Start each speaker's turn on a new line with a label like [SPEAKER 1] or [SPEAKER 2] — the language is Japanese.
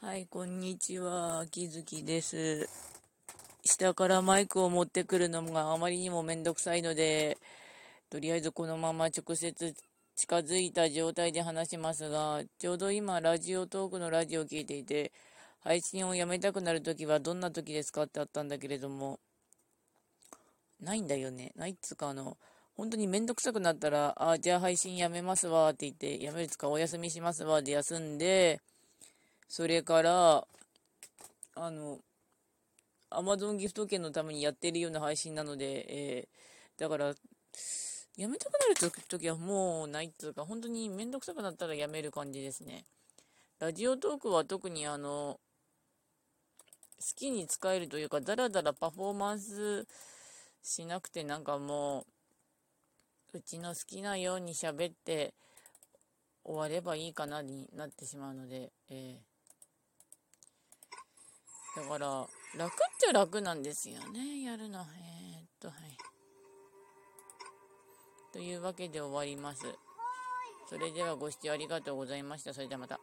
[SPEAKER 1] はい、こんにちは。秋月です。下からマイクを持ってくるのがあまりにもめんどくさいので、とりあえずこのまま直接近づいた状態で話しますが、ちょうど今、ラジオトークのラジオを聞いていて、配信をやめたくなるときはどんなときですかってあったんだけれども、ないんだよね。ないっつうか、あの、本当にめんどくさくなったら、あ、じゃあ配信やめますわって言って、やめるつかお休みしますわで休んで、それから、あの、アマゾンギフト券のためにやってるような配信なので、えー、だから、やめたくなるときはもうないっていうか、本当にめんどくさくなったらやめる感じですね。ラジオトークは特にあの、好きに使えるというか、だらだらパフォーマンスしなくてなんかもう、うちの好きなように喋って終わればいいかなになってしまうので、えーだから、楽っちゃ楽なんですよね、やるの。えー、っと、はい。というわけで終わります。それではご視聴ありがとうございました。それではまた。